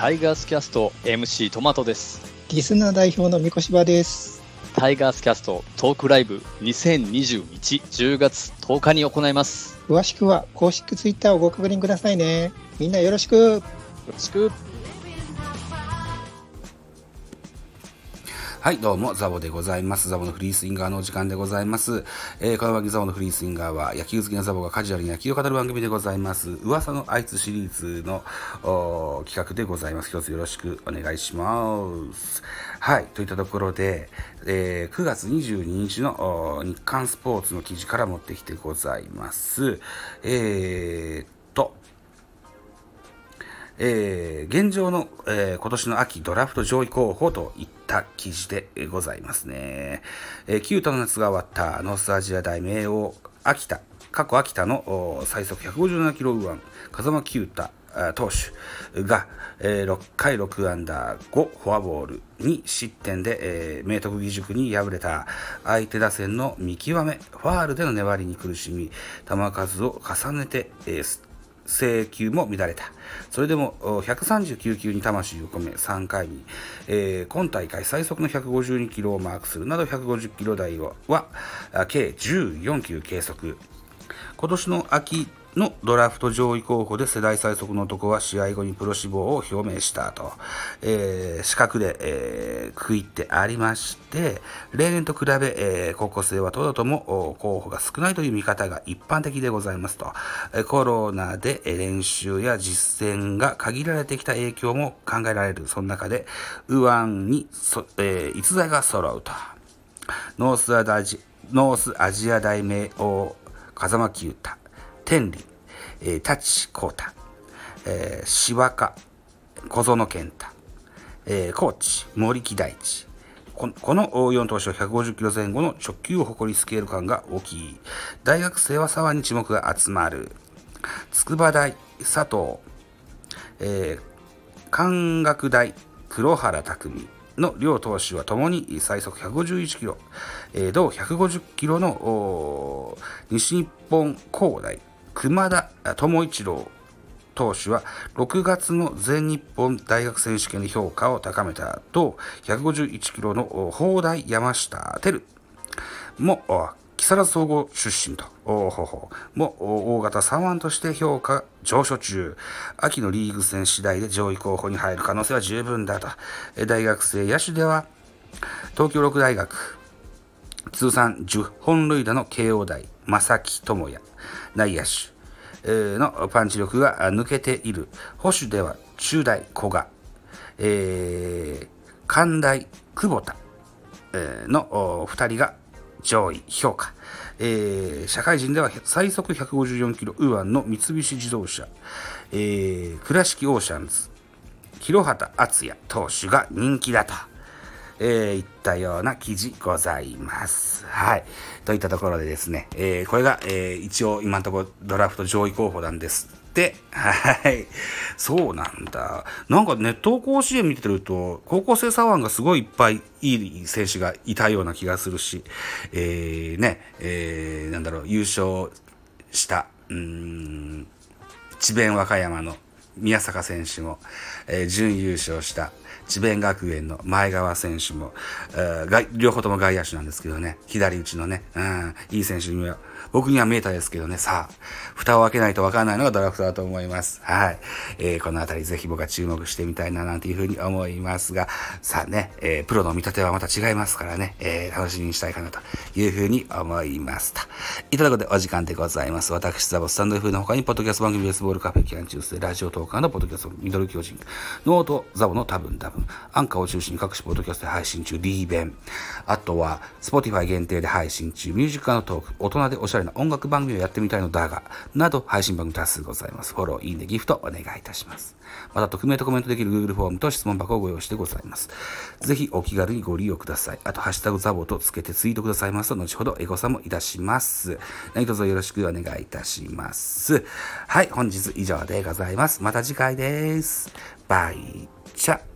タイガースキャスト MC トマトです。リスナー代表の三越場です。タイガースキャストトークライブ2022110月10日に行います。詳しくは公式ツイッターをご確認くださいね。みんなよろしく。よろしくはい、どうも、ザボでございます。ザボのフリースインガーのお時間でございます。えー、この番組ザボのフリースインガーは、野球好きなザボがカジュアルに野球を語る番組でございます。噂のあいつシリーズの企画でございます。一つよろしくお願いします。はい、といったところで、えー、9月22日の日刊スポーツの記事から持ってきてございます。えーえー、現状の、えー、今年の秋ドラフト上位候補といった記事でございますね。えー、9太の夏が終わったノースアジア大名王秋田、過去秋田の最速157キロ右腕、風間九太投手が、えー、6回6アンダー5フォアボール2失点で、えー、明徳義塾に敗れた相手打線の見極め、ファールでの粘りに苦しみ、球数を重ねて、えー、制球も乱れた。それでも139球に魂を込め3回に、えー、今大会最速の152キロをマークするなど150キロ台は計14球計測。今年の秋のドラフト上位候補で世代最速の男は試合後にプロ志望を表明したと、えー、資格で、えー、区切ってありまして、例年と比べ、えー、高校生はとどとも候補が少ないという見方が一般的でございますと、えコロナで練習や実践が限られてきた影響も考えられる、その中で、右腕にそ、え逸材が揃うと。ノースアジ、ノースアジア大明桜風間球打。天理、えー、達孝太、えー、市和歌山小園健太、えー、高知、森木大智。この4投手は150キロ前後の直球を誇りスケール感が大きい。大学生は左腕に注目が集まる。筑波大佐藤、えー、関学大黒原匠の両投手はともに最速151キロ、えー、同150キロの西日本高大熊田智一郎投手は6月の全日本大学選手権で評価を高めたと151キロの砲台山下照も木更津総合出身とも大型3腕として評価上昇中。秋のリーグ戦次第で上位候補に入る可能性は十分だと。大学生野手では東京六大学通算10本塁打の慶応大正木智也内野手のパンチ力が抜けている。保守では中大古賀、えー、関大久保田、の2人が上位評価。えー、社会人では最速154キロ右腕の三菱自動車、えー、倉敷オーシャンズ、広畑敦也投手が人気だと。えー、いったような記事ございます。はい。といったところでですね、えー、これが、えー、一応今のところドラフト上位候補なんですって。はい。そうなんだ。なんかネット甲子園見てると、高校生左腕がすごいいっぱいいい選手がいたような気がするし、えー、ね、えー、なんだろう、優勝した、うん、智弁和歌山の宮坂選手も、えー、準優勝した智弁学園の前川選手も、えー、両方とも外野手なんですけどね、左打ちのね、うん、いい選手には僕には見えたですけどね、さあ、蓋を開けないとわかんないのがドラフトだと思います。はい。えー、このあたりぜひ僕は注目してみたいななんていうふうに思いますが、さあね、えー、プロの見立てはまた違いますからね、えー、楽しみにしたいかなというふうに思いました。いただくでお時間でございます。私、ザボスタンド F の他に、ポッドキャスト番組ベースボールカフェ期間中世、ラジオトーカーのポッドキャスト、ミドル巨人、ノート、ザボの多分多分、アンカーを中心に各種ポッドキャストで配信中、リーベン、あとは、スポティファイ限定で配信中、ミュージックのトーク、大人でおしゃれな音楽番組をやってみたいのだが、など配信番組多数ございます。フォロー、いいね、ギフトお願いいたします。また、匿名とコメントできる Google フォームと質問箱をご用意してございます。ぜひお気軽にご利用ください。あと、ハッシュタグザボとつけてツイートくださいますと、後ほどエゴサもいたします。何卒よろしくお願いいたします。はい、本日以上でございます。また次回です。バイチャ。